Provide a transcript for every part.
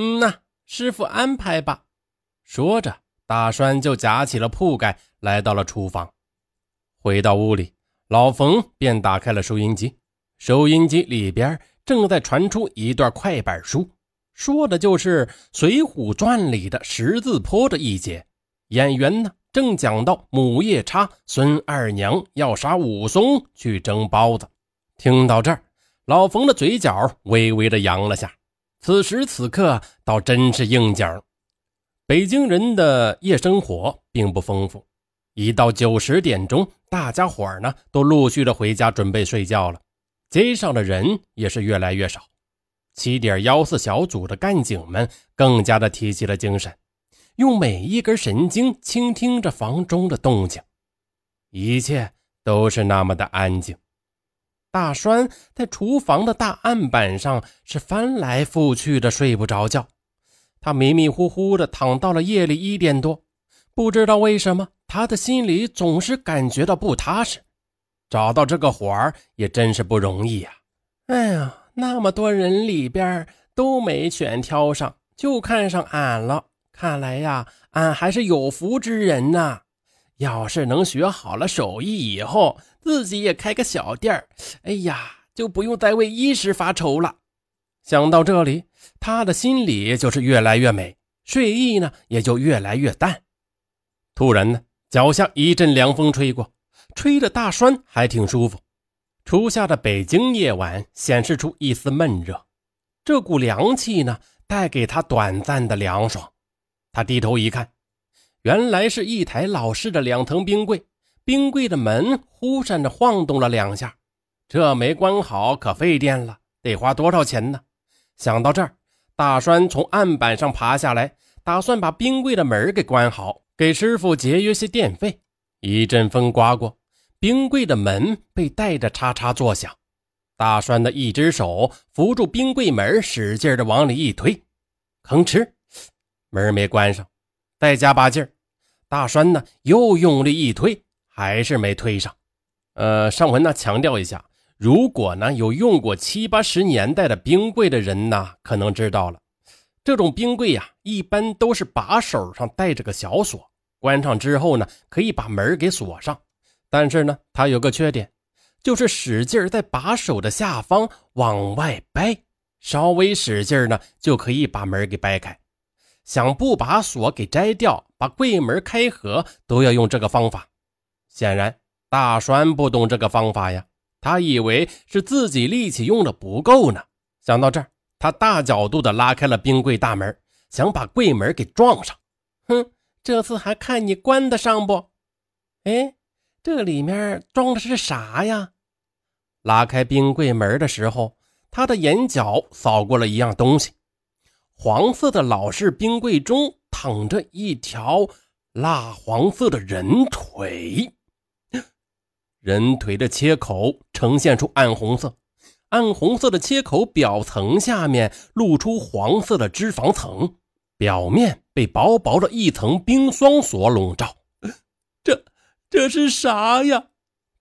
嗯呐，师傅安排吧。说着，大栓就夹起了铺盖，来到了厨房。回到屋里，老冯便打开了收音机。收音机里边正在传出一段快板书，说的就是《水浒传》里的十字坡的一节。演员呢，正讲到母夜叉孙二娘要杀武松去蒸包子。听到这儿，老冯的嘴角微微的扬了下。此时此刻，倒真是应景。北京人的夜生活并不丰富，一到九十点钟，大家伙儿呢都陆续的回家准备睡觉了。街上的人也是越来越少，七点幺四小组的干警们更加的提起了精神，用每一根神经倾听着房中的动静，一切都是那么的安静。大栓在厨房的大案板上是翻来覆去的睡不着觉，他迷迷糊糊的躺到了夜里一点多，不知道为什么他的心里总是感觉到不踏实。找到这个活儿也真是不容易呀！哎呀，那么多人里边都没选挑上，就看上俺了。看来呀，俺还是有福之人呐。要是能学好了手艺以后，自己也开个小店儿，哎呀，就不用再为衣食发愁了。想到这里，他的心里就是越来越美，睡意呢也就越来越淡。突然呢，脚下一阵凉风吹过。吹着大栓还挺舒服。初夏的北京夜晚显示出一丝闷热，这股凉气呢，带给他短暂的凉爽。他低头一看，原来是一台老式的两层冰柜，冰柜的门忽闪着晃动了两下，这没关好可费电了，得花多少钱呢？想到这儿，大栓从案板上爬下来，打算把冰柜的门给关好，给师傅节约些电费。一阵风刮过，冰柜的门被带着嚓嚓作响。大栓的一只手扶住冰柜门，使劲的往里一推，吭哧，门没关上。再加把劲儿，大栓呢又用力一推，还是没推上。呃，尚文呢强调一下，如果呢有用过七八十年代的冰柜的人呢，可能知道了，这种冰柜呀，一般都是把手上带着个小锁。关上之后呢，可以把门给锁上，但是呢，它有个缺点，就是使劲在把手的下方往外掰，稍微使劲呢，就可以把门给掰开。想不把锁给摘掉，把柜门开合，都要用这个方法。显然，大栓不懂这个方法呀，他以为是自己力气用的不够呢。想到这儿，他大角度的拉开了冰柜大门，想把柜门给撞上。哼！这次还看你关得上不？哎，这里面装的是啥呀？拉开冰柜门的时候，他的眼角扫过了一样东西。黄色的老式冰柜中躺着一条蜡黄色的人腿，人腿的切口呈现出暗红色，暗红色的切口表层下面露出黄色的脂肪层。表面被薄薄的一层冰霜所笼罩，这这是啥呀？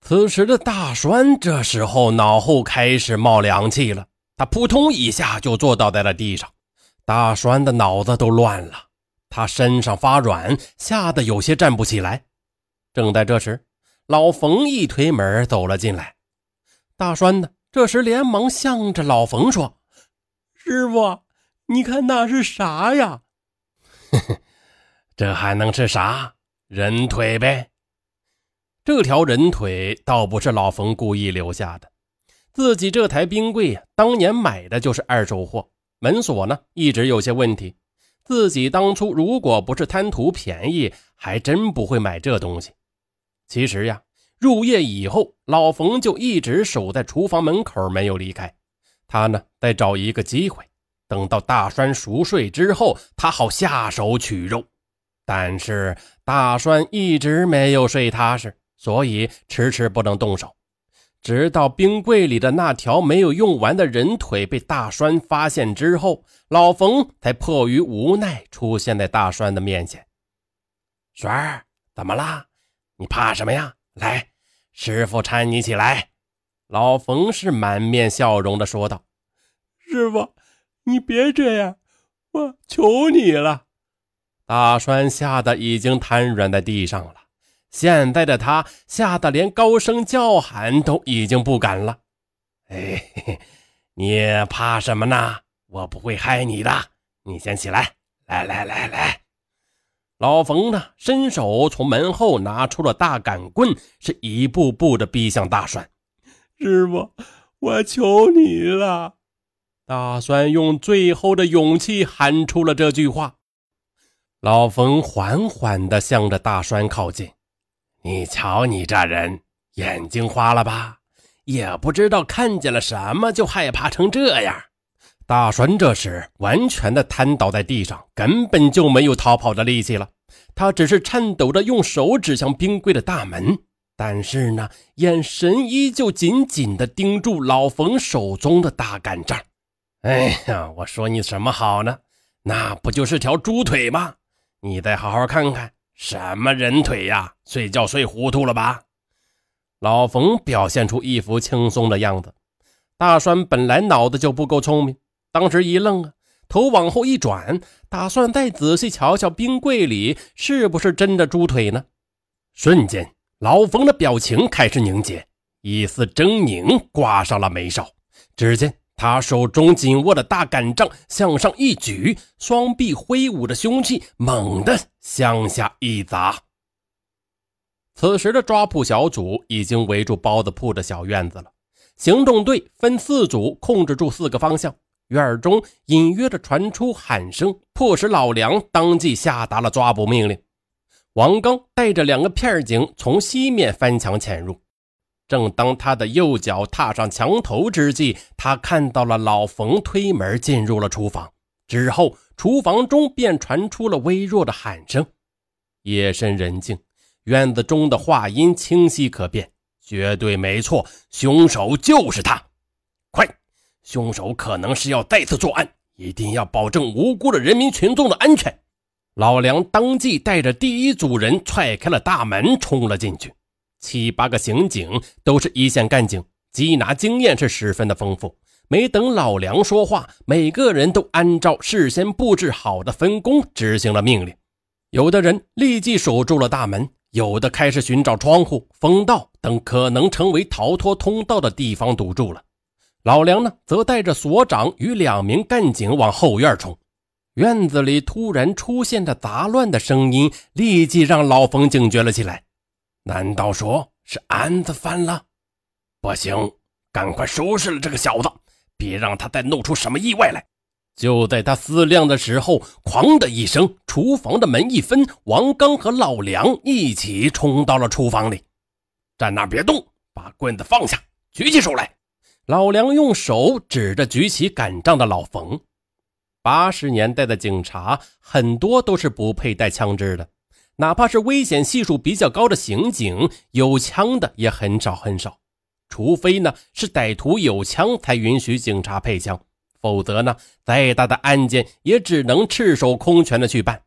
此时的大栓这时候脑后开始冒凉气了，他扑通一下就坐倒在了地上。大栓的脑子都乱了，他身上发软，吓得有些站不起来。正在这时，老冯一推门走了进来。大栓呢，这时连忙向着老冯说：“师傅，你看那是啥呀？”呵呵，这还能是啥？人腿呗。这条人腿倒不是老冯故意留下的，自己这台冰柜呀，当年买的就是二手货，门锁呢一直有些问题。自己当初如果不是贪图便宜，还真不会买这东西。其实呀，入夜以后，老冯就一直守在厨房门口，没有离开。他呢，得找一个机会。等到大栓熟睡之后，他好下手取肉。但是大栓一直没有睡踏实，所以迟迟不能动手。直到冰柜里的那条没有用完的人腿被大栓发现之后，老冯才迫于无奈出现在大栓的面前。栓儿，怎么啦？你怕什么呀？来，师傅搀你起来。老冯是满面笑容的说道：“师傅。”你别这样，我求你了！大栓吓得已经瘫软在地上了。现在的他吓得连高声叫喊都已经不敢了。哎，你怕什么呢？我不会害你的。你先起来，来来来来。老冯呢，伸手从门后拿出了大杆棍，是一步步的逼向大栓。师傅，我求你了！大栓用最后的勇气喊出了这句话。老冯缓缓地向着大栓靠近。你瞧，你这人眼睛花了吧？也不知道看见了什么就害怕成这样。大栓这时完全的瘫倒在地上，根本就没有逃跑的力气了。他只是颤抖着用手指向冰柜的大门，但是呢，眼神依旧紧紧的盯住老冯手中的大杆杖。哎呀，我说你什么好呢？那不就是条猪腿吗？你再好好看看。什么人腿呀？睡觉睡糊涂了吧？老冯表现出一副轻松的样子。大栓本来脑子就不够聪明，当时一愣啊，头往后一转，打算再仔细瞧瞧冰柜里是不是真的猪腿呢。瞬间，老冯的表情开始凝结，一丝狰狞挂上了眉梢。只见。他手中紧握的大杆杖向上一举，双臂挥舞着凶器，猛地向下一砸。此时的抓捕小组已经围住包子铺的小院子了。行动队分四组，控制住四个方向。院中隐约的传出喊声，迫使老梁当即下达了抓捕命令。王刚带着两个片警从西面翻墙潜入。正当他的右脚踏上墙头之际，他看到了老冯推门进入了厨房。之后，厨房中便传出了微弱的喊声。夜深人静，院子中的话音清晰可辨，绝对没错，凶手就是他！快，凶手可能是要再次作案，一定要保证无辜的人民群众的安全。老梁当即带着第一组人踹开了大门，冲了进去。七八个刑警都是一线干警，缉拿经验是十分的丰富。没等老梁说话，每个人都按照事先布置好的分工执行了命令。有的人立即守住了大门，有的开始寻找窗户、风道等可能成为逃脱通道的地方堵住了。老梁呢，则带着所长与两名干警往后院冲。院子里突然出现的杂乱的声音，立即让老冯警觉了起来。难道说是案子翻了？不行，赶快收拾了这个小子，别让他再弄出什么意外来。就在他思量的时候，哐的一声，厨房的门一分，王刚和老梁一起冲到了厨房里。站那别动，把棍子放下，举起手来。老梁用手指着举起杆杖的老冯。八十年代的警察很多都是不佩戴枪支的。哪怕是危险系数比较高的刑警，有枪的也很少很少。除非呢是歹徒有枪，才允许警察配枪，否则呢，再大的案件也只能赤手空拳的去办。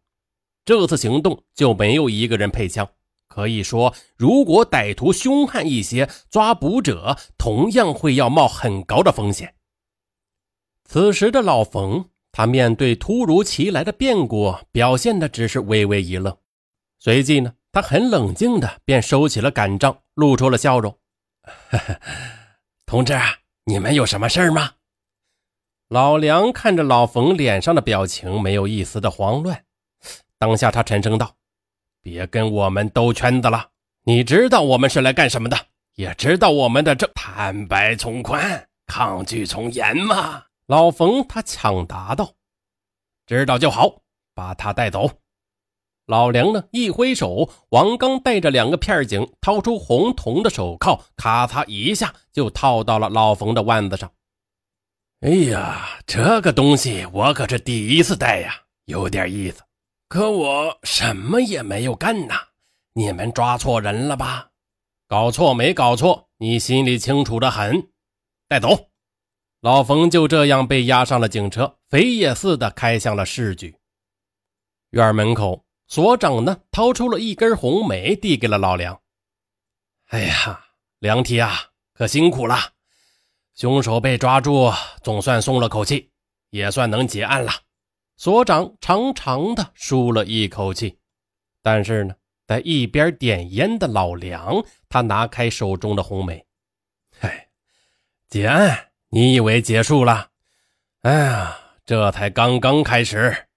这次行动就没有一个人配枪，可以说，如果歹徒凶悍一些，抓捕者同样会要冒很高的风险。此时的老冯，他面对突如其来的变故，表现的只是微微一愣。随即呢，他很冷静的便收起了杆杖，露出了笑容。同志啊，你们有什么事吗？老梁看着老冯脸上的表情，没有一丝的慌乱。当下他沉声道：“别跟我们兜圈子了，你知道我们是来干什么的，也知道我们的这坦白从宽，抗拒从严吗？”老冯他抢答道：“知道就好，把他带走。”老梁呢？一挥手，王刚带着两个片警掏出红铜的手铐，咔嚓一下就套到了老冯的腕子上。哎呀，这个东西我可是第一次戴呀，有点意思。可我什么也没有干呐！你们抓错人了吧？搞错没搞错？你心里清楚的很。带走。老冯就这样被押上了警车，飞也似的开向了市局。院门口。所长呢，掏出了一根红梅，递给了老梁。哎呀，梁提啊，可辛苦了！凶手被抓住，总算松了口气，也算能结案了。所长长长的舒了一口气，但是呢，在一边点烟的老梁，他拿开手中的红梅，嗨，结案，你以为结束了？哎呀，这才刚刚开始。